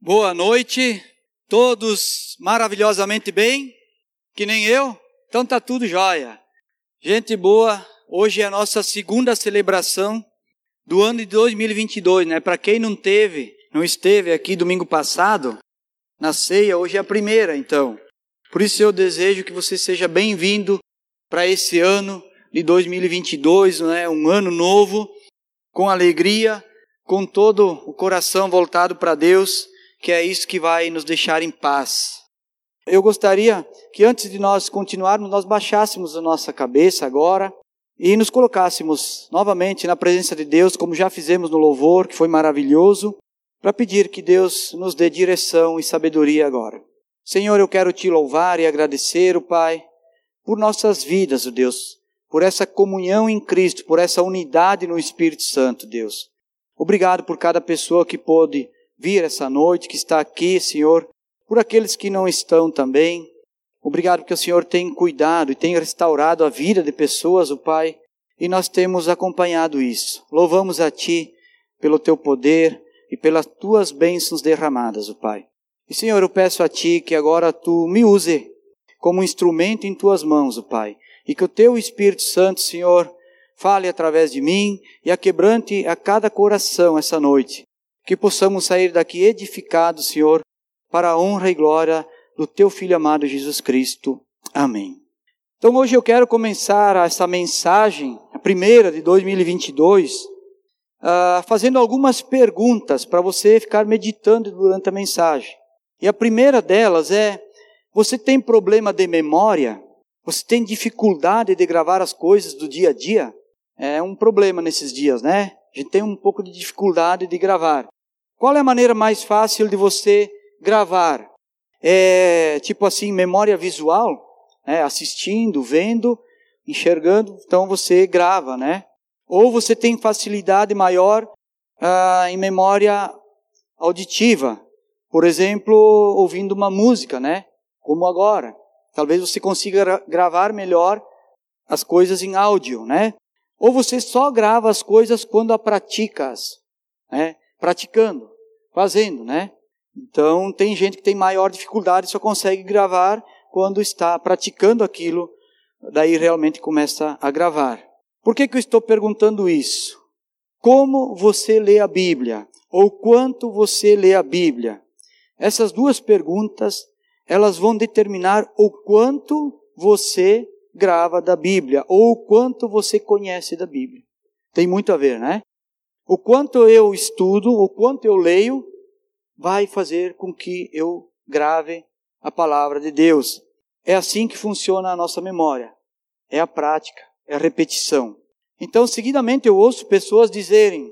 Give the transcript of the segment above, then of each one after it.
Boa noite, todos maravilhosamente bem, que nem eu, então tá tudo jóia. Gente boa, hoje é a nossa segunda celebração do ano de 2022, né? Para quem não teve, não esteve aqui domingo passado, na ceia, hoje é a primeira, então. Por isso eu desejo que você seja bem-vindo para esse ano de 2022, né? Um ano novo, com alegria, com todo o coração voltado para Deus que é isso que vai nos deixar em paz. Eu gostaria que antes de nós continuarmos, nós baixássemos a nossa cabeça agora e nos colocássemos novamente na presença de Deus, como já fizemos no louvor, que foi maravilhoso, para pedir que Deus nos dê direção e sabedoria agora. Senhor, eu quero te louvar e agradecer, o Pai, por nossas vidas, o Deus, por essa comunhão em Cristo, por essa unidade no Espírito Santo, Deus. Obrigado por cada pessoa que pôde vir essa noite, que está aqui, Senhor, por aqueles que não estão também. Obrigado porque o Senhor tem cuidado e tem restaurado a vida de pessoas, o Pai, e nós temos acompanhado isso. Louvamos a Ti pelo Teu poder e pelas Tuas bênçãos derramadas, o Pai. E Senhor, eu peço a Ti que agora Tu me use como instrumento em Tuas mãos, o Pai, e que o Teu Espírito Santo, Senhor, fale através de mim e aquebrante a cada coração essa noite, que possamos sair daqui edificados, Senhor, para a honra e glória do Teu Filho amado Jesus Cristo. Amém. Então hoje eu quero começar essa mensagem, a primeira de 2022, uh, ah, fazendo algumas perguntas para você ficar meditando durante a mensagem. E a primeira delas é: você tem problema de memória? Você tem dificuldade de gravar as coisas do dia a dia? É um problema nesses dias, né? A gente tem um pouco de dificuldade de gravar. Qual é a maneira mais fácil de você gravar? É tipo assim, memória visual, né? assistindo, vendo, enxergando, então você grava, né? Ou você tem facilidade maior ah, em memória auditiva, por exemplo, ouvindo uma música, né? Como agora. Talvez você consiga gravar melhor as coisas em áudio, né? Ou você só grava as coisas quando a praticas, né? Praticando, fazendo, né? Então, tem gente que tem maior dificuldade, só consegue gravar quando está praticando aquilo, daí realmente começa a gravar. Por que, que eu estou perguntando isso? Como você lê a Bíblia? Ou quanto você lê a Bíblia? Essas duas perguntas, elas vão determinar o quanto você grava da Bíblia, ou o quanto você conhece da Bíblia. Tem muito a ver, né? O quanto eu estudo, o quanto eu leio, vai fazer com que eu grave a palavra de Deus. É assim que funciona a nossa memória. É a prática, é a repetição. Então, seguidamente, eu ouço pessoas dizerem: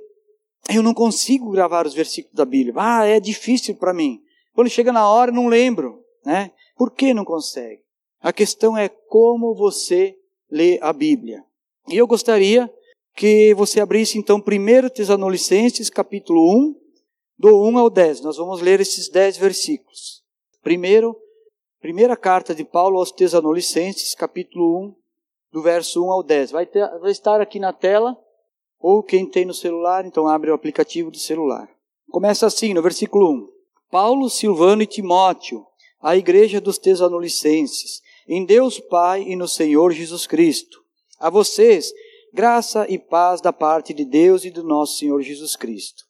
Eu não consigo gravar os versículos da Bíblia. Ah, é difícil para mim. Quando chega na hora, não lembro. Né? Por que não consegue? A questão é como você lê a Bíblia. E eu gostaria que você abrisse então 1 Tesalonicenses, capítulo 1, do 1 ao 10. Nós vamos ler esses 10 versículos. Primeiro, primeira carta de Paulo aos Tesalonicenses, capítulo 1, do verso 1 ao 10. Vai, ter, vai estar aqui na tela, ou quem tem no celular, então abre o aplicativo do celular. Começa assim, no versículo 1. Paulo, Silvano e Timóteo, a igreja dos Tesalonicenses, em Deus Pai e no Senhor Jesus Cristo. A vocês, Graça e paz da parte de Deus e do nosso Senhor Jesus Cristo.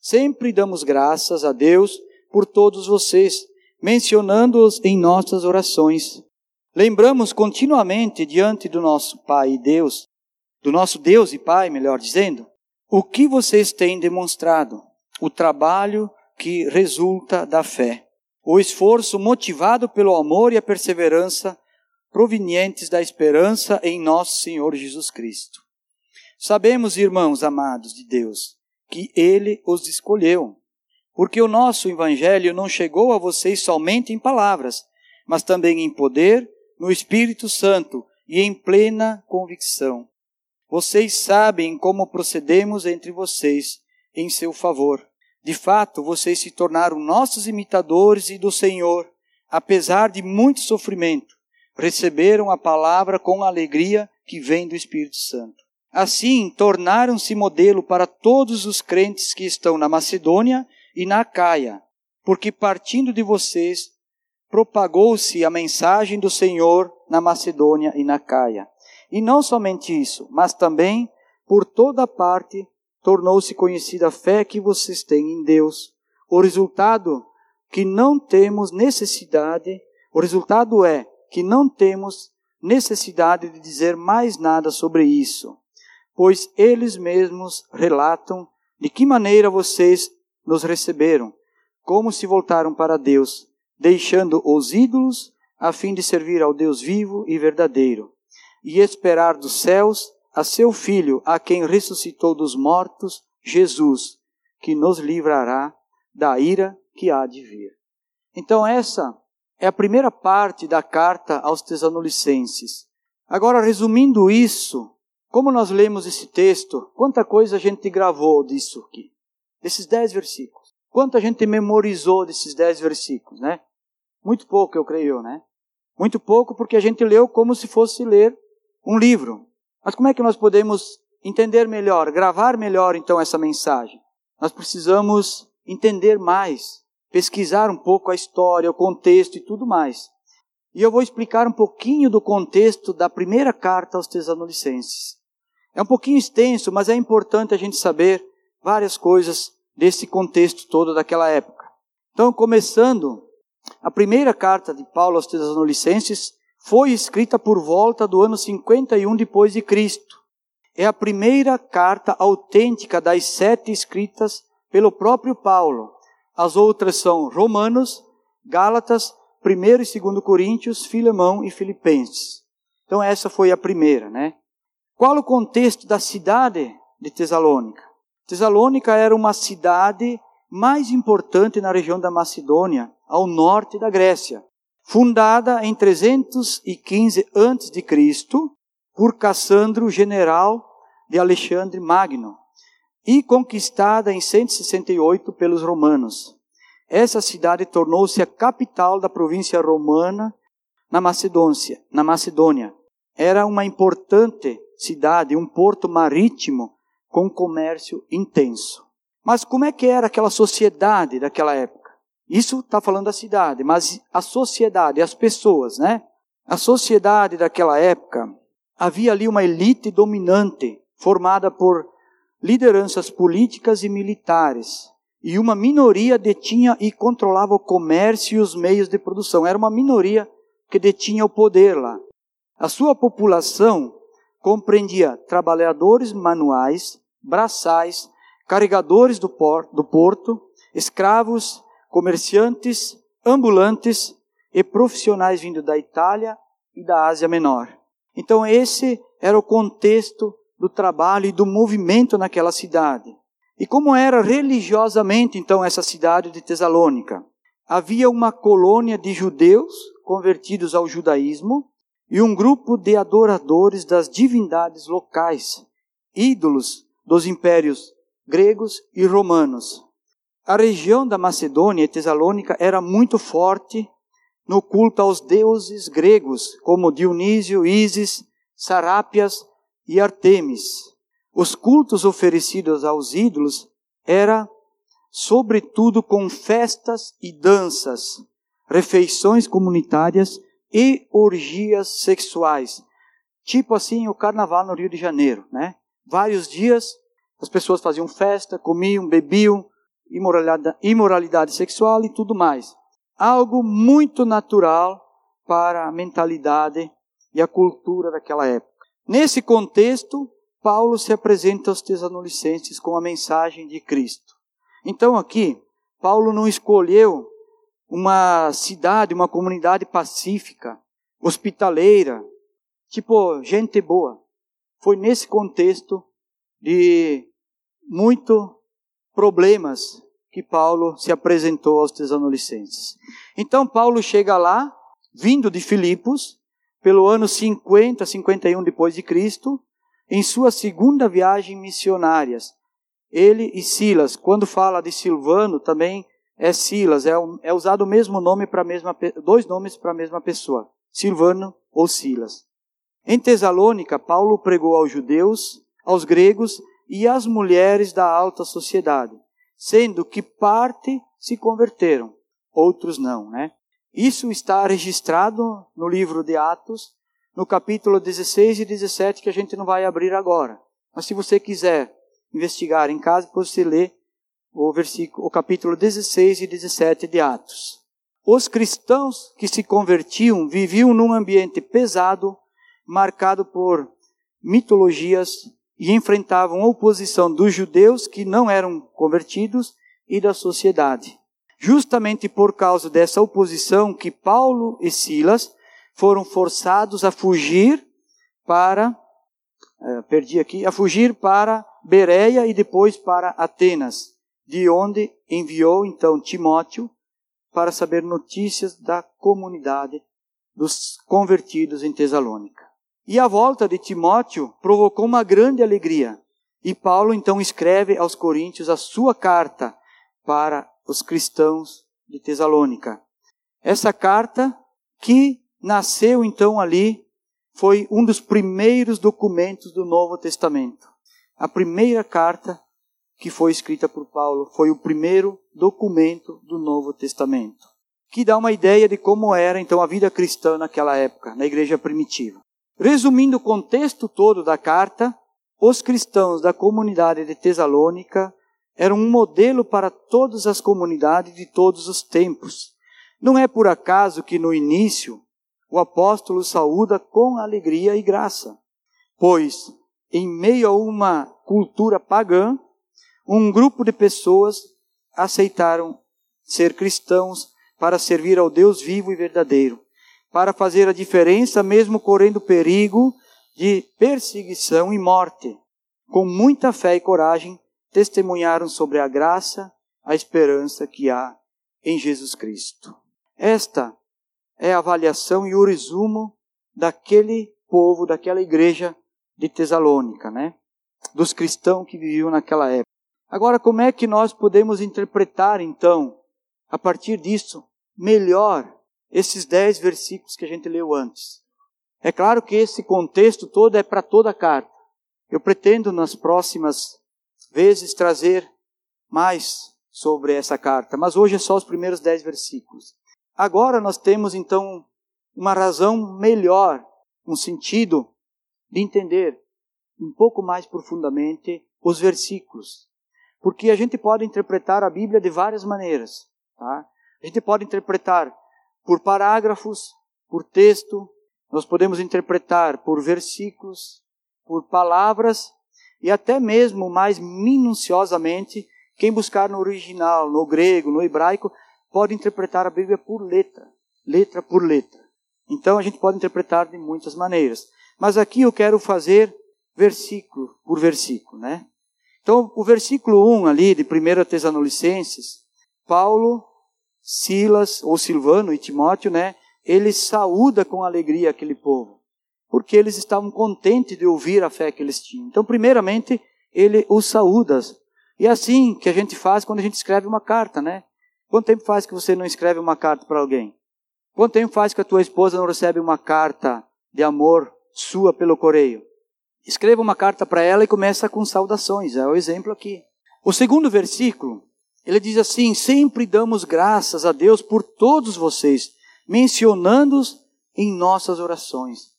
Sempre damos graças a Deus por todos vocês, mencionando-os em nossas orações. Lembramos continuamente diante do nosso Pai e Deus, do nosso Deus e Pai, melhor dizendo, o que vocês têm demonstrado, o trabalho que resulta da fé, o esforço motivado pelo amor e a perseverança provenientes da esperança em nosso Senhor Jesus Cristo. Sabemos, irmãos amados de Deus, que Ele os escolheu, porque o nosso Evangelho não chegou a vocês somente em palavras, mas também em poder, no Espírito Santo e em plena convicção. Vocês sabem como procedemos entre vocês em seu favor. De fato, vocês se tornaram nossos imitadores e do Senhor, apesar de muito sofrimento. Receberam a palavra com a alegria que vem do Espírito Santo. Assim, tornaram-se modelo para todos os crentes que estão na Macedônia e na Caia. porque partindo de vocês propagou-se a mensagem do Senhor na Macedônia e na Caia. E não somente isso, mas também por toda parte tornou-se conhecida a fé que vocês têm em Deus. O resultado que não temos necessidade, o resultado é que não temos necessidade de dizer mais nada sobre isso, pois eles mesmos relatam de que maneira vocês nos receberam, como se voltaram para Deus deixando os ídolos, a fim de servir ao Deus vivo e verdadeiro, e esperar dos céus a seu Filho, a quem ressuscitou dos mortos, Jesus, que nos livrará da ira que há de vir. Então, essa é a primeira parte da carta aos Tesalonicenses. Agora, resumindo isso, como nós lemos esse texto, quanta coisa a gente gravou disso aqui, desses dez versículos. Quanto a gente memorizou desses dez versículos, né? Muito pouco, eu creio, né? Muito pouco porque a gente leu como se fosse ler um livro. Mas como é que nós podemos entender melhor, gravar melhor então essa mensagem? Nós precisamos entender mais, pesquisar um pouco a história, o contexto e tudo mais. E eu vou explicar um pouquinho do contexto da primeira carta aos Tesalonicenses. É um pouquinho extenso, mas é importante a gente saber várias coisas desse contexto todo daquela época. Então, começando, a primeira carta de Paulo aos Tessalonicenses foi escrita por volta do ano 51 depois de Cristo. É a primeira carta autêntica das sete escritas pelo próprio Paulo. As outras são Romanos, Gálatas, 1 e 2 Coríntios, Filemão e Filipenses. Então essa foi a primeira, né? Qual o contexto da cidade de Tesalônica? Tesalônica era uma cidade mais importante na região da Macedônia, ao norte da Grécia, fundada em 315 a.C. por Cassandro, general de Alexandre Magno, e conquistada em 168 pelos romanos. Essa cidade tornou-se a capital da província romana na Macedônia. Na Macedônia. Era uma importante cidade, um porto marítimo com comércio intenso. Mas como é que era aquela sociedade daquela época? Isso está falando da cidade, mas a sociedade, as pessoas, né? A sociedade daquela época, havia ali uma elite dominante, formada por lideranças políticas e militares, e uma minoria detinha e controlava o comércio e os meios de produção. Era uma minoria que detinha o poder lá. A sua população compreendia trabalhadores manuais, braçais, carregadores do, do porto, escravos, comerciantes, ambulantes e profissionais vindo da Itália e da Ásia Menor. Então, esse era o contexto do trabalho e do movimento naquela cidade. E como era religiosamente, então, essa cidade de Tesalônica? Havia uma colônia de judeus convertidos ao judaísmo e um grupo de adoradores das divindades locais, ídolos dos impérios gregos e romanos. A região da Macedônia e Tesalônica era muito forte no culto aos deuses gregos, como Dionísio, Ísis, Sarápias e Artemis. Os cultos oferecidos aos ídolos era sobretudo com festas e danças, refeições comunitárias e orgias sexuais. Tipo assim o carnaval no Rio de Janeiro, né? vários dias, as pessoas faziam festa, comiam, bebiam, imoralidade, imoralidade sexual e tudo mais. Algo muito natural para a mentalidade e a cultura daquela época. Nesse contexto, Paulo se apresenta aos Tesalonicenses com a mensagem de Cristo. Então aqui, Paulo não escolheu uma cidade, uma comunidade pacífica, hospitaleira, tipo gente boa foi nesse contexto de muito problemas que Paulo se apresentou aos Tesalonicenses. Então Paulo chega lá, vindo de Filipos, pelo ano 50, 51 depois de Cristo, em sua segunda viagem missionárias. Ele e Silas, quando fala de Silvano, também é Silas, é, é usado o mesmo nome para mesma dois nomes para a mesma pessoa, Silvano ou Silas. Em Tesalônica, Paulo pregou aos judeus, aos gregos e às mulheres da alta sociedade, sendo que parte se converteram, outros não, né? Isso está registrado no livro de Atos, no capítulo 16 e 17, que a gente não vai abrir agora. Mas se você quiser investigar em casa, você lê o versículo, o capítulo 16 e 17 de Atos. Os cristãos que se convertiam viviam num ambiente pesado, marcado por mitologias e enfrentavam oposição dos judeus que não eram convertidos e da sociedade. Justamente por causa dessa oposição que Paulo e Silas foram forçados a fugir para é, perdi aqui, a fugir para Bereia e depois para Atenas, de onde enviou então Timóteo para saber notícias da comunidade dos convertidos em Tesalônica. E a volta de Timóteo provocou uma grande alegria. E Paulo então escreve aos Coríntios a sua carta para os cristãos de Tesalônica. Essa carta, que nasceu então ali, foi um dos primeiros documentos do Novo Testamento. A primeira carta que foi escrita por Paulo foi o primeiro documento do Novo Testamento, que dá uma ideia de como era então a vida cristã naquela época, na igreja primitiva. Resumindo o contexto todo da carta, os cristãos da comunidade de Tesalônica era um modelo para todas as comunidades de todos os tempos. Não é por acaso que no início o apóstolo saúda com alegria e graça, pois, em meio a uma cultura pagã, um grupo de pessoas aceitaram ser cristãos para servir ao Deus vivo e verdadeiro, para fazer a diferença mesmo correndo perigo de perseguição e morte. Com muita fé e coragem, testemunharam sobre a graça, a esperança que há em Jesus Cristo. Esta é a avaliação e o resumo daquele povo, daquela igreja de Tesalônica, né? Dos cristãos que viviam naquela época. Agora, como é que nós podemos interpretar, então, a partir disso, melhor esses dez versículos que a gente leu antes? É claro que esse contexto todo é para toda a carta. Eu pretendo, nas próximas vezes trazer mais sobre essa carta, mas hoje é só os primeiros dez versículos. Agora nós temos então uma razão melhor, um sentido de entender um pouco mais profundamente os versículos. Porque a gente pode interpretar a Bíblia de várias maneiras. Tá? A gente pode interpretar por parágrafos, por texto, nós podemos interpretar por versículos, por palavras e até mesmo mais minuciosamente, quem buscar no original, no grego, no hebraico, pode interpretar a Bíblia por letra, letra por letra. Então a gente pode interpretar de muitas maneiras. Mas aqui eu quero fazer versículo por versículo, né? Então, o versículo 1 ali de 1 Tesalonicenses, Paulo, Silas, ou Silvano e Timóteo, né? Ele saúda com alegria aquele povo porque eles estavam contentes de ouvir a fé que eles tinham. Então, primeiramente, ele os saúda. E é assim que a gente faz quando a gente escreve uma carta, né? Quanto tempo faz que você não escreve uma carta para alguém? Quanto tempo faz que a tua esposa não recebe uma carta de amor sua pelo correio? Escreva uma carta para ela e começa com saudações. É o exemplo aqui. O segundo versículo, ele diz assim: Sempre damos graças a Deus por todos vocês, mencionando-os em nossas orações.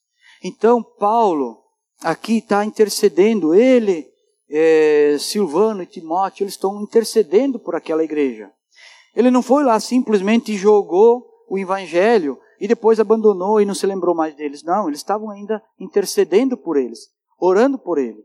Então, Paulo aqui está intercedendo, ele, é, Silvano e Timóteo, eles estão intercedendo por aquela igreja. Ele não foi lá simplesmente jogou o evangelho e depois abandonou e não se lembrou mais deles. Não, eles estavam ainda intercedendo por eles, orando por ele.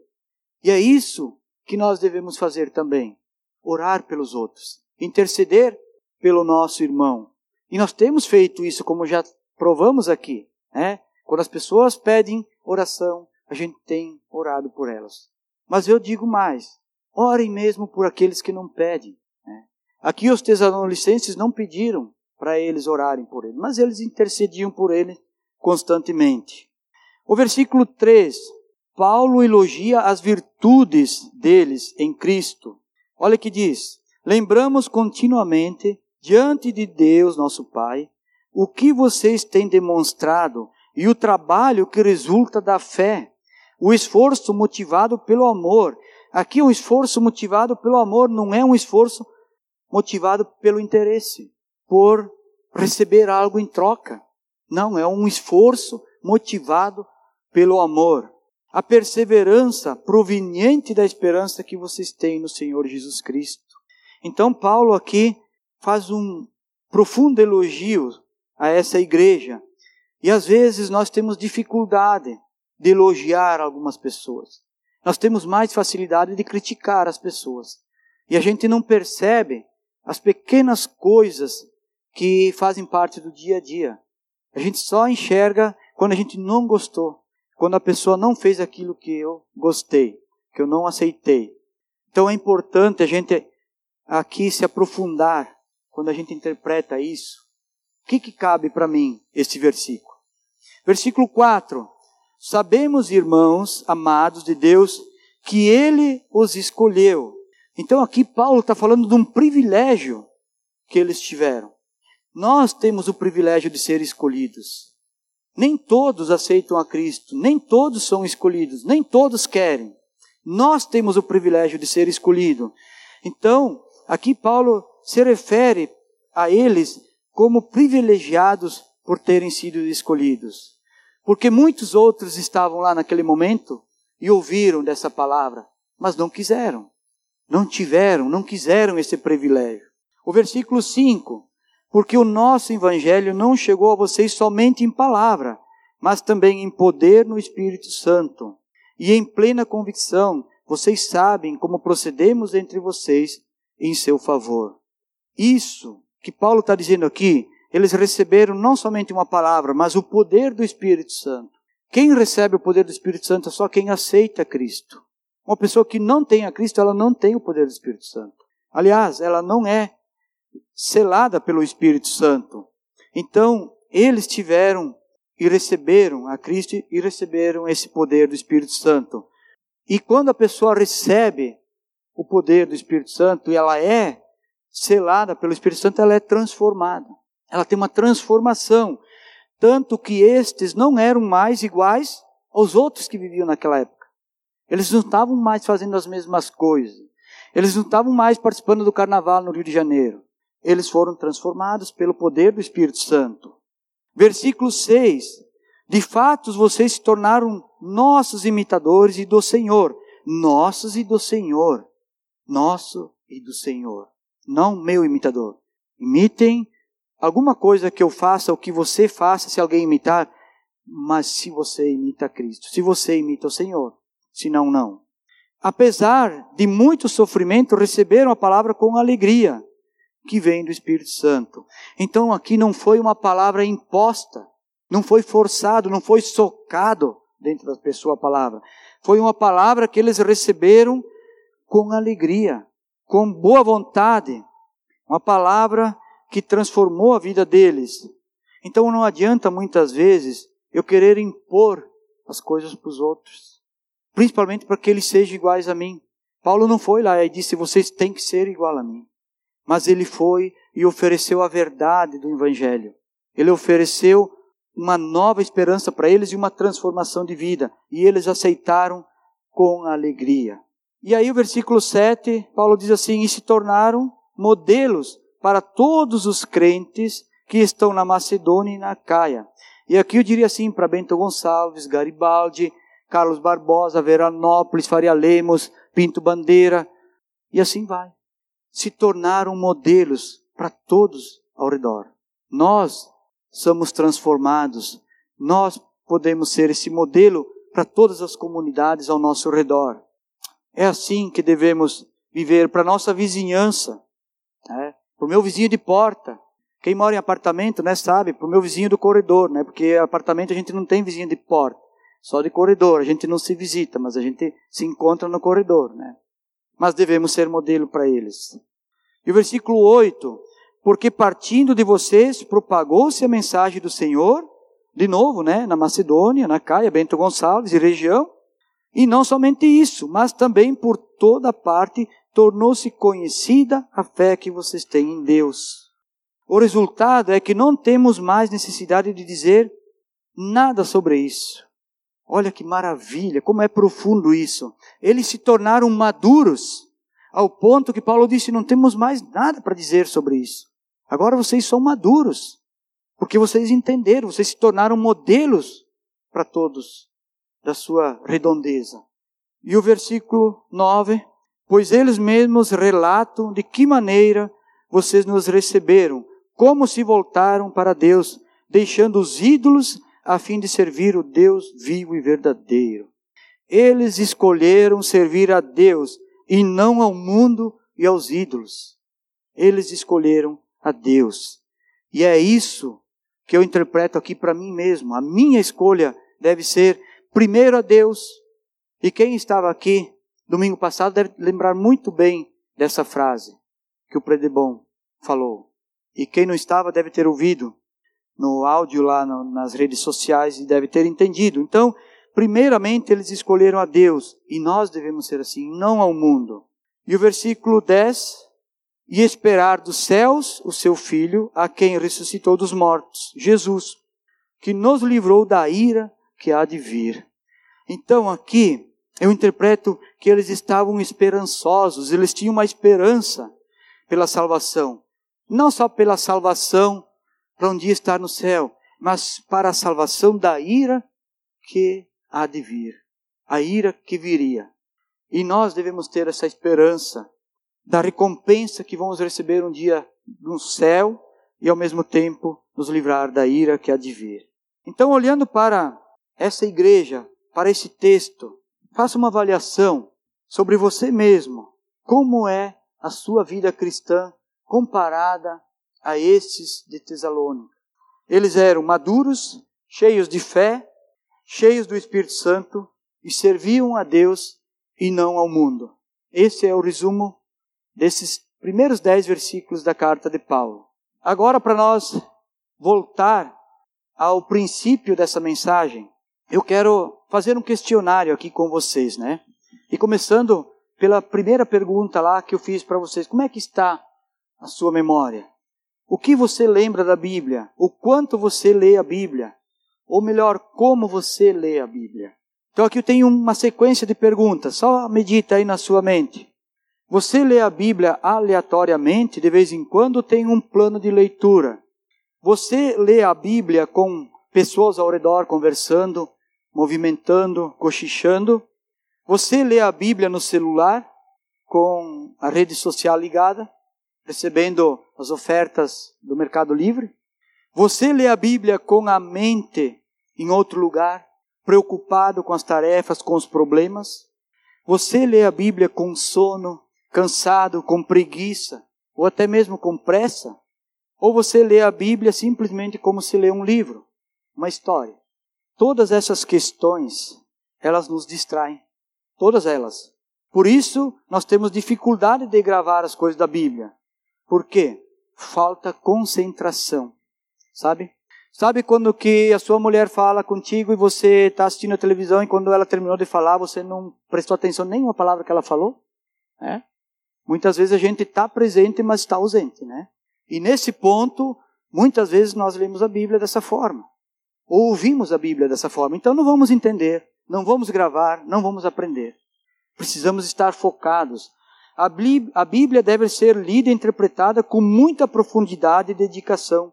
E é isso que nós devemos fazer também: orar pelos outros, interceder pelo nosso irmão. E nós temos feito isso, como já provamos aqui, né? Quando as pessoas pedem oração, a gente tem orado por elas. Mas eu digo mais: orem mesmo por aqueles que não pedem. Né? Aqui os tesalonicenses não pediram para eles orarem por ele, mas eles intercediam por ele constantemente. O versículo 3, Paulo elogia as virtudes deles em Cristo. Olha que diz: Lembramos continuamente diante de Deus, nosso Pai, o que vocês têm demonstrado e o trabalho que resulta da fé, o esforço motivado pelo amor. Aqui, o esforço motivado pelo amor não é um esforço motivado pelo interesse, por receber algo em troca. Não, é um esforço motivado pelo amor. A perseverança proveniente da esperança que vocês têm no Senhor Jesus Cristo. Então, Paulo aqui faz um profundo elogio a essa igreja. E às vezes nós temos dificuldade de elogiar algumas pessoas. Nós temos mais facilidade de criticar as pessoas. E a gente não percebe as pequenas coisas que fazem parte do dia a dia. A gente só enxerga quando a gente não gostou, quando a pessoa não fez aquilo que eu gostei, que eu não aceitei. Então é importante a gente aqui se aprofundar quando a gente interpreta isso. O que, que cabe para mim este versículo? Versículo 4. Sabemos, irmãos amados de Deus, que Ele os escolheu. Então aqui Paulo está falando de um privilégio que eles tiveram. Nós temos o privilégio de ser escolhidos. Nem todos aceitam a Cristo, nem todos são escolhidos, nem todos querem. Nós temos o privilégio de ser escolhido. Então, aqui Paulo se refere a eles como privilegiados por terem sido escolhidos. Porque muitos outros estavam lá naquele momento e ouviram dessa palavra, mas não quiseram. Não tiveram, não quiseram esse privilégio. O versículo 5 porque o nosso evangelho não chegou a vocês somente em palavra, mas também em poder no Espírito Santo. E em plena convicção, vocês sabem como procedemos entre vocês em seu favor. Isso que Paulo está dizendo aqui, eles receberam não somente uma palavra, mas o poder do Espírito Santo. Quem recebe o poder do Espírito Santo é só quem aceita Cristo. Uma pessoa que não tem a Cristo, ela não tem o poder do Espírito Santo. Aliás, ela não é selada pelo Espírito Santo. Então, eles tiveram e receberam a Cristo e receberam esse poder do Espírito Santo. E quando a pessoa recebe o poder do Espírito Santo e ela é selada pelo Espírito Santo, ela é transformada. Ela tem uma transformação. Tanto que estes não eram mais iguais aos outros que viviam naquela época. Eles não estavam mais fazendo as mesmas coisas. Eles não estavam mais participando do carnaval no Rio de Janeiro eles foram transformados pelo poder do Espírito Santo. Versículo 6. De fato, vocês se tornaram nossos imitadores e do Senhor. Nossos e do Senhor. Nosso e do Senhor. Não meu imitador. Imitem alguma coisa que eu faça, ou que você faça, se alguém imitar, mas se você imita Cristo, se você imita o Senhor, se não, não. Apesar de muito sofrimento, receberam a palavra com alegria que vem do Espírito Santo. Então aqui não foi uma palavra imposta, não foi forçado, não foi socado dentro da pessoa a palavra. Foi uma palavra que eles receberam com alegria, com boa vontade. Uma palavra que transformou a vida deles. Então não adianta muitas vezes eu querer impor as coisas para os outros, principalmente para que eles sejam iguais a mim. Paulo não foi lá e disse: vocês têm que ser igual a mim mas ele foi e ofereceu a verdade do Evangelho. Ele ofereceu uma nova esperança para eles e uma transformação de vida. E eles aceitaram com alegria. E aí o versículo 7, Paulo diz assim: E se tornaram modelos para todos os crentes que estão na Macedônia e na Caia. E aqui eu diria assim para Bento Gonçalves, Garibaldi, Carlos Barbosa, Veranópolis, Faria Lemos, Pinto Bandeira, e assim vai se tornaram modelos para todos ao redor. Nós somos transformados, nós podemos ser esse modelo para todas as comunidades ao nosso redor. É assim que devemos viver para nossa vizinhança, né? para o meu vizinho de porta. Quem mora em apartamento, né, sabe, para o meu vizinho do corredor, né, porque apartamento a gente não tem vizinho de porta, só de corredor. A gente não se visita, mas a gente se encontra no corredor, né mas devemos ser modelo para eles. E o versículo 8: Porque partindo de vocês propagou-se a mensagem do Senhor, de novo, né, na Macedônia, na Caia, Bento Gonçalves e região, e não somente isso, mas também por toda parte tornou-se conhecida a fé que vocês têm em Deus. O resultado é que não temos mais necessidade de dizer nada sobre isso. Olha que maravilha, como é profundo isso. Eles se tornaram maduros, ao ponto que Paulo disse: não temos mais nada para dizer sobre isso. Agora vocês são maduros, porque vocês entenderam, vocês se tornaram modelos para todos da sua redondeza. E o versículo 9: Pois eles mesmos relatam de que maneira vocês nos receberam, como se voltaram para Deus, deixando os ídolos a fim de servir o Deus vivo e verdadeiro. Eles escolheram servir a Deus e não ao mundo e aos ídolos. Eles escolheram a Deus. E é isso que eu interpreto aqui para mim mesmo. A minha escolha deve ser primeiro a Deus. E quem estava aqui domingo passado deve lembrar muito bem dessa frase que o Predebon falou. E quem não estava deve ter ouvido no áudio lá no, nas redes sociais e deve ter entendido. Então, primeiramente eles escolheram a Deus e nós devemos ser assim, não ao mundo. E o versículo 10: E esperar dos céus o seu filho, a quem ressuscitou dos mortos, Jesus, que nos livrou da ira que há de vir. Então aqui eu interpreto que eles estavam esperançosos, eles tinham uma esperança pela salvação. Não só pela salvação para um dia estar no céu, mas para a salvação da ira que há de vir, a ira que viria. E nós devemos ter essa esperança da recompensa que vamos receber um dia no céu e ao mesmo tempo nos livrar da ira que há de vir. Então, olhando para essa igreja, para esse texto, faça uma avaliação sobre você mesmo. Como é a sua vida cristã comparada a esses de Tesalônica? Eles eram maduros, cheios de fé, cheios do Espírito Santo e serviam a Deus e não ao mundo. Esse é o resumo desses primeiros dez versículos da carta de Paulo. Agora, para nós voltar ao princípio dessa mensagem, eu quero fazer um questionário aqui com vocês, né? E começando pela primeira pergunta lá que eu fiz para vocês: como é que está a sua memória? O que você lembra da Bíblia? O quanto você lê a Bíblia? Ou melhor, como você lê a Bíblia. Então aqui eu tenho uma sequência de perguntas, só medita aí na sua mente. Você lê a Bíblia aleatoriamente, de vez em quando tem um plano de leitura. Você lê a Bíblia com pessoas ao redor conversando, movimentando, cochichando. Você lê a Bíblia no celular, com a rede social ligada, recebendo as ofertas do Mercado Livre. Você lê a Bíblia com a mente em outro lugar, preocupado com as tarefas, com os problemas. Você lê a Bíblia com sono, cansado, com preguiça, ou até mesmo com pressa. Ou você lê a Bíblia simplesmente como se lê um livro, uma história. Todas essas questões, elas nos distraem. Todas elas. Por isso, nós temos dificuldade de gravar as coisas da Bíblia. Por quê? Falta concentração. Sabe? Sabe quando que a sua mulher fala contigo e você está assistindo a televisão e quando ela terminou de falar você não prestou atenção nenhuma palavra que ela falou? É? Muitas vezes a gente está presente, mas está ausente, né? E nesse ponto, muitas vezes nós lemos a Bíblia dessa forma. Ou ouvimos a Bíblia dessa forma. Então não vamos entender, não vamos gravar, não vamos aprender. Precisamos estar focados. A Bíblia deve ser lida e interpretada com muita profundidade e dedicação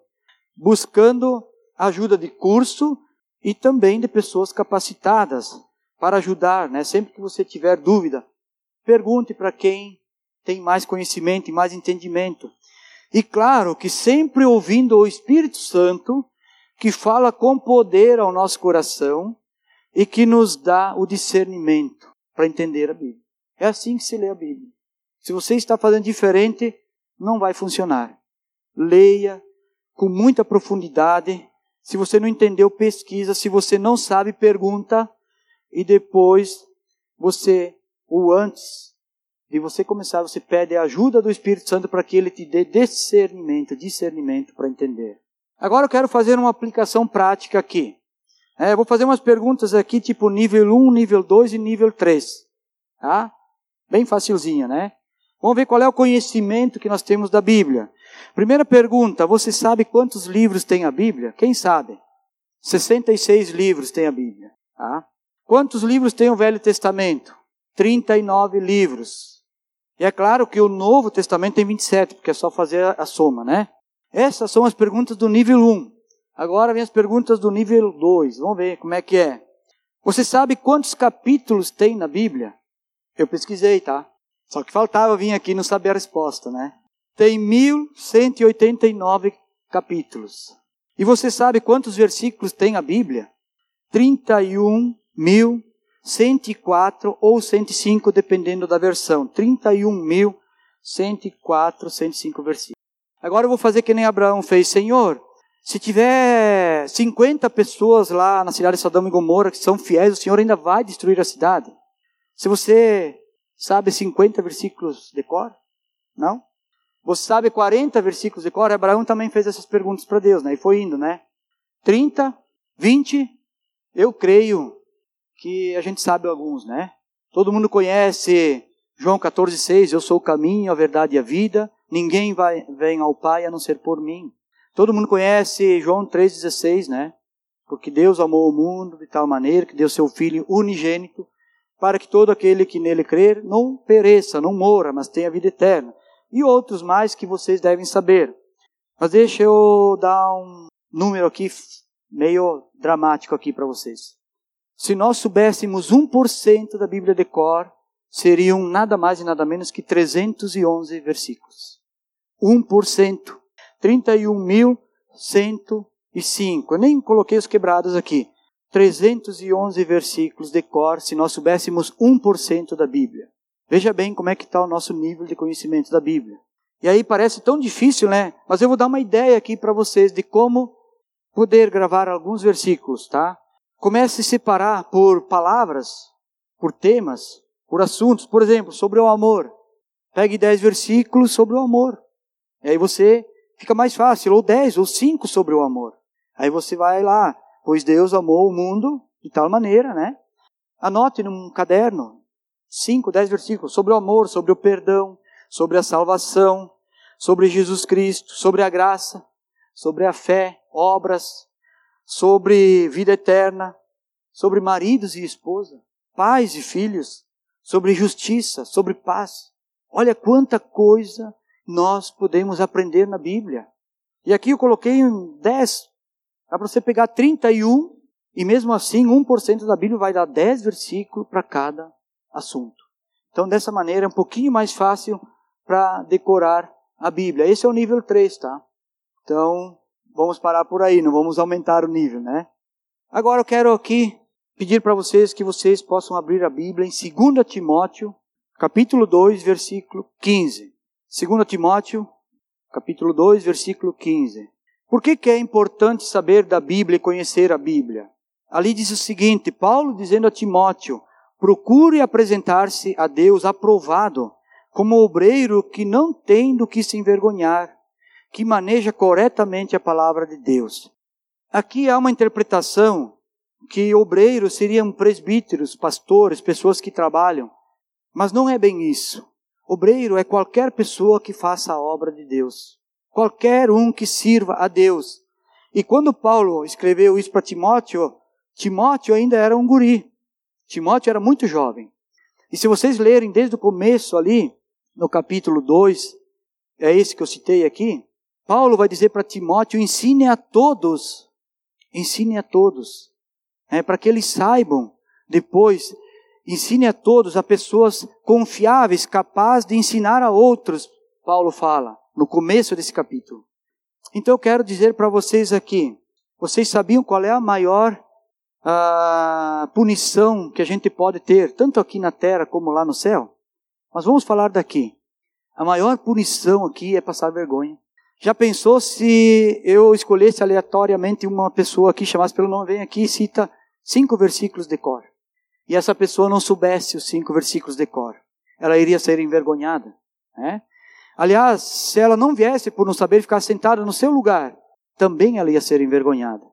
buscando ajuda de curso e também de pessoas capacitadas para ajudar, né? Sempre que você tiver dúvida, pergunte para quem tem mais conhecimento e mais entendimento. E claro que sempre ouvindo o Espírito Santo, que fala com poder ao nosso coração e que nos dá o discernimento para entender a Bíblia. É assim que se lê a Bíblia. Se você está fazendo diferente, não vai funcionar. Leia com muita profundidade. Se você não entendeu, pesquisa. Se você não sabe, pergunta. E depois você, o antes de você começar, você pede a ajuda do Espírito Santo para que ele te dê discernimento, discernimento para entender. Agora eu quero fazer uma aplicação prática aqui. É, vou fazer umas perguntas aqui, tipo nível 1, nível 2 e nível 3. Tá? Bem facilzinha, né? Vamos ver qual é o conhecimento que nós temos da Bíblia. Primeira pergunta: você sabe quantos livros tem a Bíblia? Quem sabe? 66 livros tem a Bíblia. Tá? Quantos livros tem o Velho Testamento? 39 livros. E é claro que o Novo Testamento tem 27, porque é só fazer a soma, né? Essas são as perguntas do nível 1. Agora vem as perguntas do nível 2. Vamos ver como é que é. Você sabe quantos capítulos tem na Bíblia? Eu pesquisei, tá? Só que faltava vir aqui não saber a resposta, né? Tem 1189 capítulos. E você sabe quantos versículos tem a Bíblia? 31.104 ou 105, dependendo da versão. 31.104, 105 versículos. Agora eu vou fazer que nem Abraão fez. Senhor, se tiver 50 pessoas lá na cidade de Sodoma e Gomorra que são fiéis, o Senhor ainda vai destruir a cidade. Se você sabe 50 versículos de cor, não? Você sabe 40 versículos de cor? Abraão também fez essas perguntas para Deus, né? E foi indo, né? 30, 20, eu creio que a gente sabe alguns, né? Todo mundo conhece João 14, 6, eu sou o caminho, a verdade e a vida, ninguém vai, vem ao Pai a não ser por mim. Todo mundo conhece João 3,16, né? Porque Deus amou o mundo de tal maneira que deu seu Filho unigênito, para que todo aquele que nele crer não pereça, não morra, mas tenha vida eterna. E outros mais que vocês devem saber. Mas deixa eu dar um número aqui meio dramático aqui para vocês. Se nós soubéssemos 1% da Bíblia de cor, seriam nada mais e nada menos que 311 versículos. 1%. 31.105. Eu nem coloquei os quebrados aqui. 311 versículos de cor, se nós soubéssemos 1% da Bíblia. Veja bem como é que está o nosso nível de conhecimento da Bíblia. E aí parece tão difícil, né? Mas eu vou dar uma ideia aqui para vocês de como poder gravar alguns versículos, tá? Comece a separar por palavras, por temas, por assuntos. Por exemplo, sobre o amor. Pegue 10 versículos sobre o amor. E aí você fica mais fácil, ou 10, ou 5 sobre o amor. Aí você vai lá, pois Deus amou o mundo de tal maneira, né? Anote num caderno 5, 10 versículos sobre o amor, sobre o perdão, sobre a salvação, sobre Jesus Cristo, sobre a graça, sobre a fé, obras, sobre vida eterna, sobre maridos e esposa, pais e filhos, sobre justiça, sobre paz. Olha quanta coisa nós podemos aprender na Bíblia. E aqui eu coloquei um 10, dá para você pegar 31, e mesmo assim 1% da Bíblia vai dar 10 versículos para cada assunto. Então dessa maneira é um pouquinho mais fácil para decorar a Bíblia. Esse é o nível 3, tá? Então vamos parar por aí, não vamos aumentar o nível, né? Agora eu quero aqui pedir para vocês que vocês possam abrir a Bíblia em 2 Timóteo, capítulo 2, versículo 15. 2 Timóteo, capítulo 2, versículo 15. Por que, que é importante saber da Bíblia e conhecer a Bíblia? Ali diz o seguinte: Paulo dizendo a Timóteo: procure apresentar-se a Deus aprovado, como obreiro que não tem do que se envergonhar, que maneja corretamente a palavra de Deus. Aqui há uma interpretação que obreiros seriam presbíteros, pastores, pessoas que trabalham, mas não é bem isso. Obreiro é qualquer pessoa que faça a obra de Deus. Qualquer um que sirva a Deus. E quando Paulo escreveu isso para Timóteo, Timóteo ainda era um guri. Timóteo era muito jovem. E se vocês lerem desde o começo ali, no capítulo 2, é esse que eu citei aqui, Paulo vai dizer para Timóteo: ensine a todos, ensine a todos, é, para que eles saibam depois Ensine a todos, a pessoas confiáveis, capazes de ensinar a outros, Paulo fala no começo desse capítulo. Então eu quero dizer para vocês aqui, vocês sabiam qual é a maior a punição que a gente pode ter, tanto aqui na terra como lá no céu? Mas vamos falar daqui. A maior punição aqui é passar vergonha. Já pensou se eu escolhesse aleatoriamente uma pessoa aqui, chamasse pelo nome, vem aqui e cita cinco versículos de cor e essa pessoa não soubesse os cinco versículos de cor, ela iria ser envergonhada. Né? Aliás, se ela não viesse por não saber ficar sentada no seu lugar, também ela ia ser envergonhada.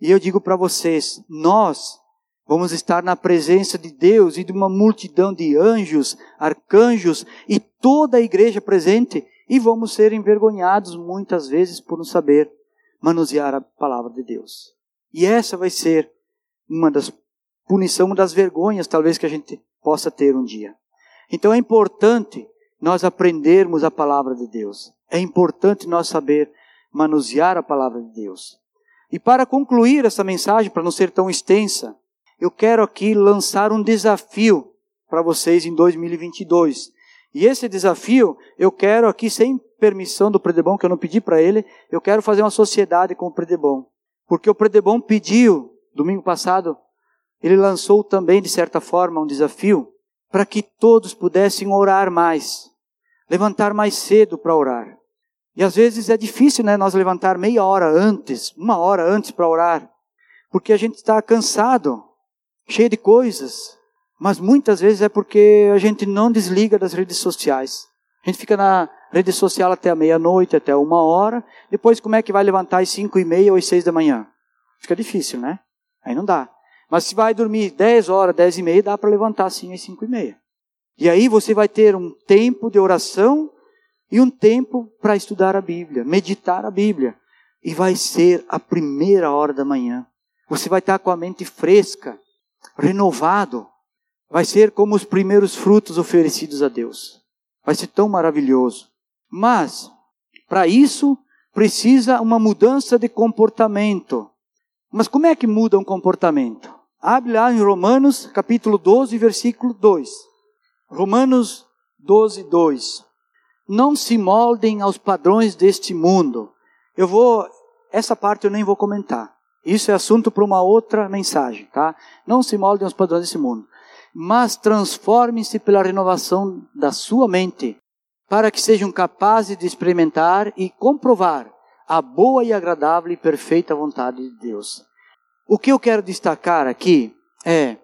E eu digo para vocês, nós vamos estar na presença de Deus e de uma multidão de anjos, arcanjos e toda a igreja presente e vamos ser envergonhados muitas vezes por não saber manusear a palavra de Deus. E essa vai ser uma das punição das vergonhas, talvez, que a gente possa ter um dia. Então é importante nós aprendermos a palavra de Deus. É importante nós saber manusear a palavra de Deus. E para concluir essa mensagem, para não ser tão extensa, eu quero aqui lançar um desafio para vocês em 2022. E esse desafio, eu quero aqui, sem permissão do Predebon, que eu não pedi para ele, eu quero fazer uma sociedade com o Predebon. Porque o Predebon pediu, domingo passado, ele lançou também, de certa forma, um desafio para que todos pudessem orar mais, levantar mais cedo para orar. E às vezes é difícil, né, nós levantar meia hora antes, uma hora antes para orar, porque a gente está cansado, cheio de coisas. Mas muitas vezes é porque a gente não desliga das redes sociais. A gente fica na rede social até a meia-noite, até uma hora. Depois, como é que vai levantar às cinco e meia ou às seis da manhã? Fica difícil, né? Aí não dá. Mas se vai dormir dez horas, dez e meia, dá para levantar sim às cinco e meia. E aí você vai ter um tempo de oração e um tempo para estudar a Bíblia, meditar a Bíblia. E vai ser a primeira hora da manhã. Você vai estar com a mente fresca, renovado. Vai ser como os primeiros frutos oferecidos a Deus. Vai ser tão maravilhoso. Mas, para isso, precisa uma mudança de comportamento. Mas como é que muda um comportamento? Abre lá em Romanos, capítulo 12, versículo 2. Romanos 12, 2. Não se moldem aos padrões deste mundo. Eu vou, essa parte eu nem vou comentar. Isso é assunto para uma outra mensagem, tá? Não se moldem aos padrões desse mundo, mas transformem-se pela renovação da sua mente, para que sejam capazes de experimentar e comprovar a boa e agradável e perfeita vontade de Deus. O que eu quero destacar aqui é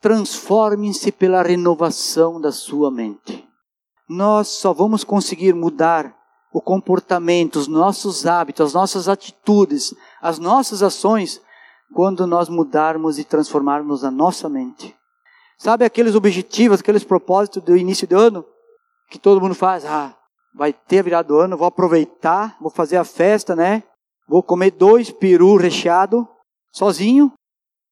transformem-se pela renovação da sua mente. Nós só vamos conseguir mudar o comportamento, os nossos hábitos, as nossas atitudes, as nossas ações, quando nós mudarmos e transformarmos a nossa mente. Sabe aqueles objetivos, aqueles propósitos do início do ano? Que todo mundo faz, ah, vai ter virado do ano, vou aproveitar, vou fazer a festa, né? Vou comer dois peru recheado, sozinho,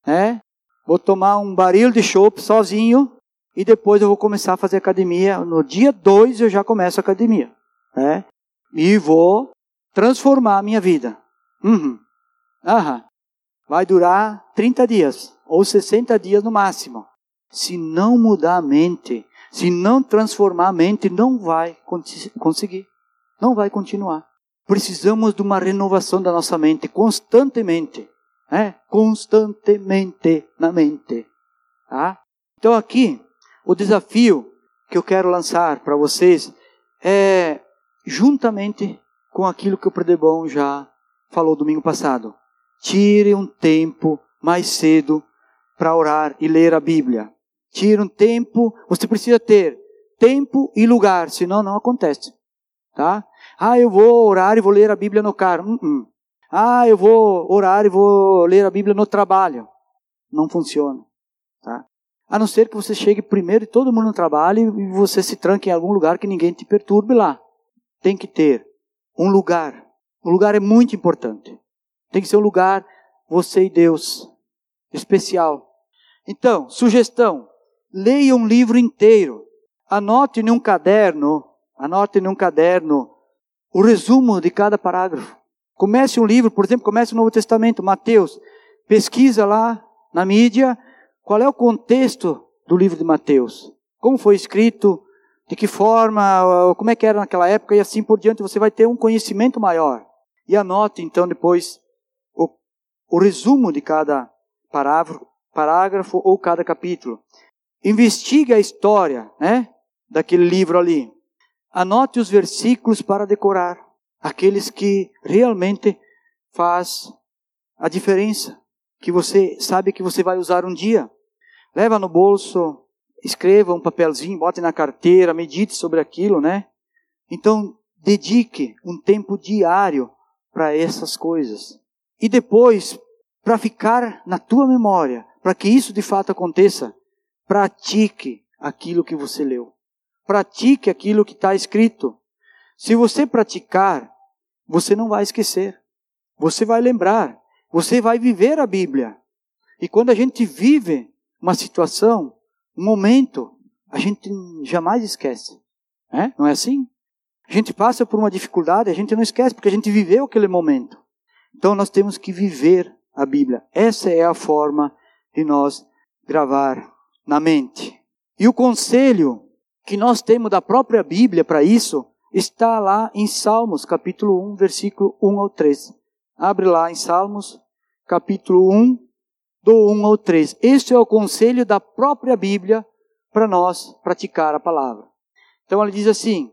né? Vou tomar um baril de chopp sozinho e depois eu vou começar a fazer academia. No dia 2 eu já começo a academia, né? e vou transformar a minha vida. Uhum. Aham. Vai durar 30 dias ou 60 dias no máximo. Se não mudar a mente, se não transformar a mente, não vai conseguir. Não vai continuar. Precisamos de uma renovação da nossa mente constantemente. É? Constantemente na mente. Tá? Então aqui, o desafio que eu quero lançar para vocês é juntamente com aquilo que o Predebon já falou domingo passado. Tire um tempo mais cedo para orar e ler a Bíblia. Tire um tempo, você precisa ter tempo e lugar, senão não acontece. Tá? Ah, eu vou orar e vou ler a Bíblia no carro. Uh -uh. Ah, eu vou orar e vou ler a Bíblia no trabalho. Não funciona. Tá? A não ser que você chegue primeiro e todo mundo no trabalho e você se tranque em algum lugar que ninguém te perturbe lá tem que ter um lugar. O lugar é muito importante. Tem que ser um lugar, você e Deus, especial. Então, sugestão: leia um livro inteiro. Anote em um caderno, anote em um caderno o resumo de cada parágrafo. Comece um livro, por exemplo, comece o Novo Testamento, Mateus. Pesquisa lá na mídia qual é o contexto do livro de Mateus. Como foi escrito, de que forma, como é que era naquela época e assim por diante, você vai ter um conhecimento maior. E anote então depois o, o resumo de cada parágrafo, parágrafo ou cada capítulo. Investigue a história, né, daquele livro ali. Anote os versículos para decorar, aqueles que realmente faz a diferença, que você sabe que você vai usar um dia. Leva no bolso escreva um papelzinho, bote na carteira, medite sobre aquilo, né? Então, dedique um tempo diário para essas coisas. E depois, para ficar na tua memória, para que isso de fato aconteça, pratique aquilo que você leu. Pratique aquilo que está escrito. Se você praticar, você não vai esquecer. Você vai lembrar. Você vai viver a Bíblia. E quando a gente vive uma situação, um momento, a gente jamais esquece. É? Não é assim? A gente passa por uma dificuldade, a gente não esquece, porque a gente viveu aquele momento. Então nós temos que viver a Bíblia. Essa é a forma de nós gravar na mente. E o conselho que nós temos da própria Bíblia para isso está lá em Salmos, capítulo 1, versículo 1 ao 3. Abre lá em Salmos, capítulo 1, do 1 ao 3. Este é o conselho da própria Bíblia para nós praticar a palavra. Então ele diz assim: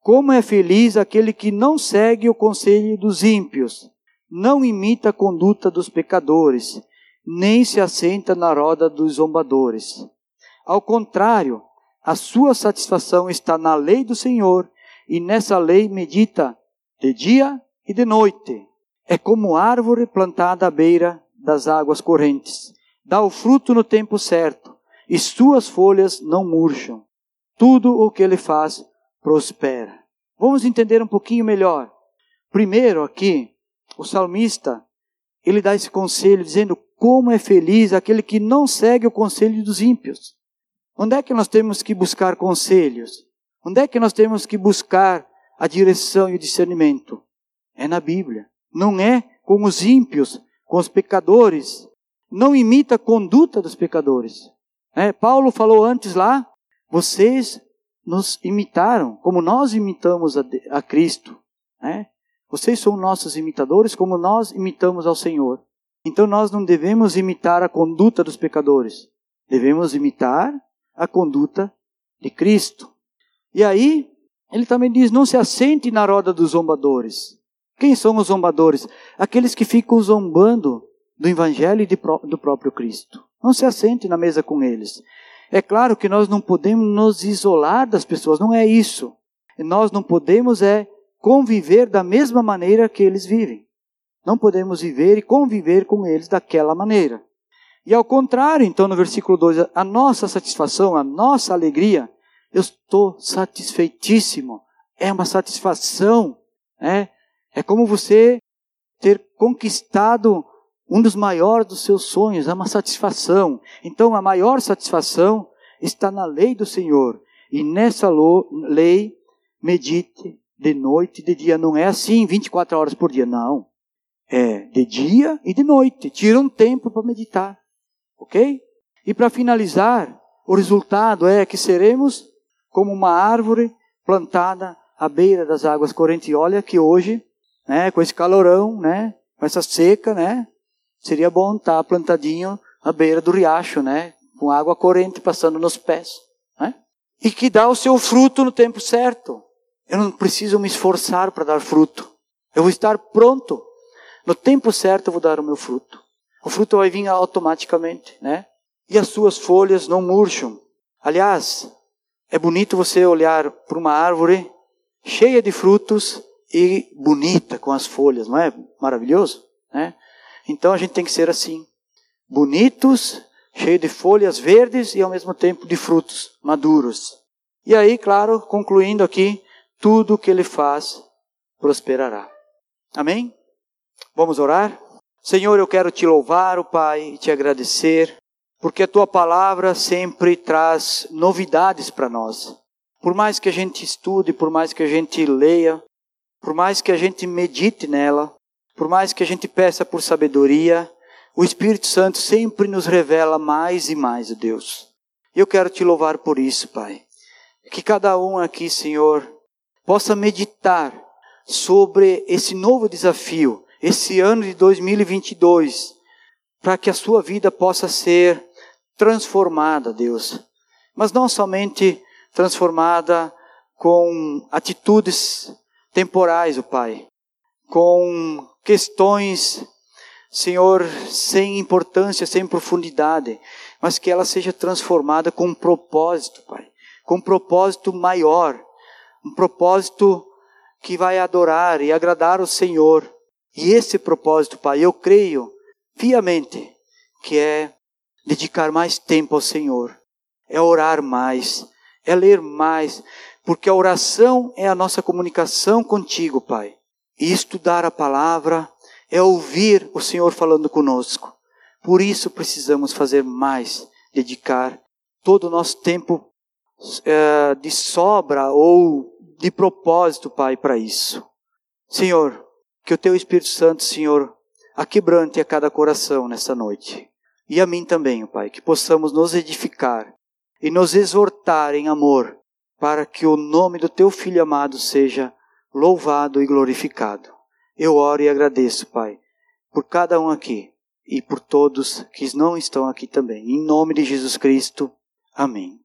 Como é feliz aquele que não segue o conselho dos ímpios, não imita a conduta dos pecadores, nem se assenta na roda dos zombadores. Ao contrário, a sua satisfação está na lei do Senhor, e nessa lei medita de dia e de noite. É como árvore plantada à beira das águas correntes. Dá o fruto no tempo certo, e suas folhas não murcham. Tudo o que ele faz prospera. Vamos entender um pouquinho melhor. Primeiro, aqui, o salmista, ele dá esse conselho dizendo como é feliz aquele que não segue o conselho dos ímpios. Onde é que nós temos que buscar conselhos? Onde é que nós temos que buscar a direção e o discernimento? É na Bíblia. Não é com os ímpios, com os pecadores. Não imita a conduta dos pecadores. É, Paulo falou antes lá, vocês nos imitaram, como nós imitamos a, a Cristo. É? Vocês são nossos imitadores, como nós imitamos ao Senhor. Então nós não devemos imitar a conduta dos pecadores. Devemos imitar a conduta de Cristo. E aí, ele também diz: não se assente na roda dos zombadores. Quem são os zombadores? Aqueles que ficam zombando do Evangelho e do próprio Cristo. Não se assente na mesa com eles. É claro que nós não podemos nos isolar das pessoas, não é isso. Nós não podemos é conviver da mesma maneira que eles vivem. Não podemos viver e conviver com eles daquela maneira. E ao contrário, então, no versículo 2, a nossa satisfação, a nossa alegria, eu estou satisfeitíssimo. É uma satisfação. É, é como você ter conquistado um dos maiores dos seus sonhos, é uma satisfação. Então, a maior satisfação está na lei do Senhor. E nessa lei, medite de noite e de dia. Não é assim 24 horas por dia, não. É de dia e de noite. Tira um tempo para meditar. Ok? E para finalizar, o resultado é que seremos como uma árvore plantada à beira das águas correntes. E olha que hoje, né, com esse calorão, né, com essa seca, né, seria bom estar plantadinho à beira do riacho, né, com água corrente passando nos pés. Né? E que dá o seu fruto no tempo certo. Eu não preciso me esforçar para dar fruto. Eu vou estar pronto. No tempo certo eu vou dar o meu fruto. O fruto vai vir automaticamente, né? E as suas folhas não murcham. Aliás, é bonito você olhar para uma árvore cheia de frutos e bonita com as folhas, não é maravilhoso? Né? Então a gente tem que ser assim, bonitos, cheio de folhas verdes e ao mesmo tempo de frutos maduros. E aí, claro, concluindo aqui, tudo que ele faz prosperará. Amém? Vamos orar? Senhor, eu quero te louvar, o Pai, e te agradecer, porque a tua palavra sempre traz novidades para nós. Por mais que a gente estude, por mais que a gente leia, por mais que a gente medite nela, por mais que a gente peça por sabedoria, o Espírito Santo sempre nos revela mais e mais, Deus. E eu quero te louvar por isso, Pai. Que cada um aqui, Senhor, possa meditar sobre esse novo desafio esse ano de 2022, para que a sua vida possa ser transformada, Deus. Mas não somente transformada com atitudes temporais, o Pai, com questões, Senhor, sem importância, sem profundidade, mas que ela seja transformada com um propósito, Pai, com um propósito maior, um propósito que vai adorar e agradar o Senhor. E esse propósito, Pai, eu creio fiamente que é dedicar mais tempo ao Senhor, é orar mais, é ler mais, porque a oração é a nossa comunicação contigo, Pai. E estudar a palavra é ouvir o Senhor falando conosco. Por isso precisamos fazer mais, dedicar todo o nosso tempo é, de sobra ou de propósito, Pai, para isso. Senhor, que o Teu Espírito Santo, Senhor, aquebrante a cada coração nessa noite. E a mim também, Pai, que possamos nos edificar e nos exortar em amor, para que o nome do Teu Filho amado seja louvado e glorificado. Eu oro e agradeço, Pai, por cada um aqui e por todos que não estão aqui também. Em nome de Jesus Cristo. Amém.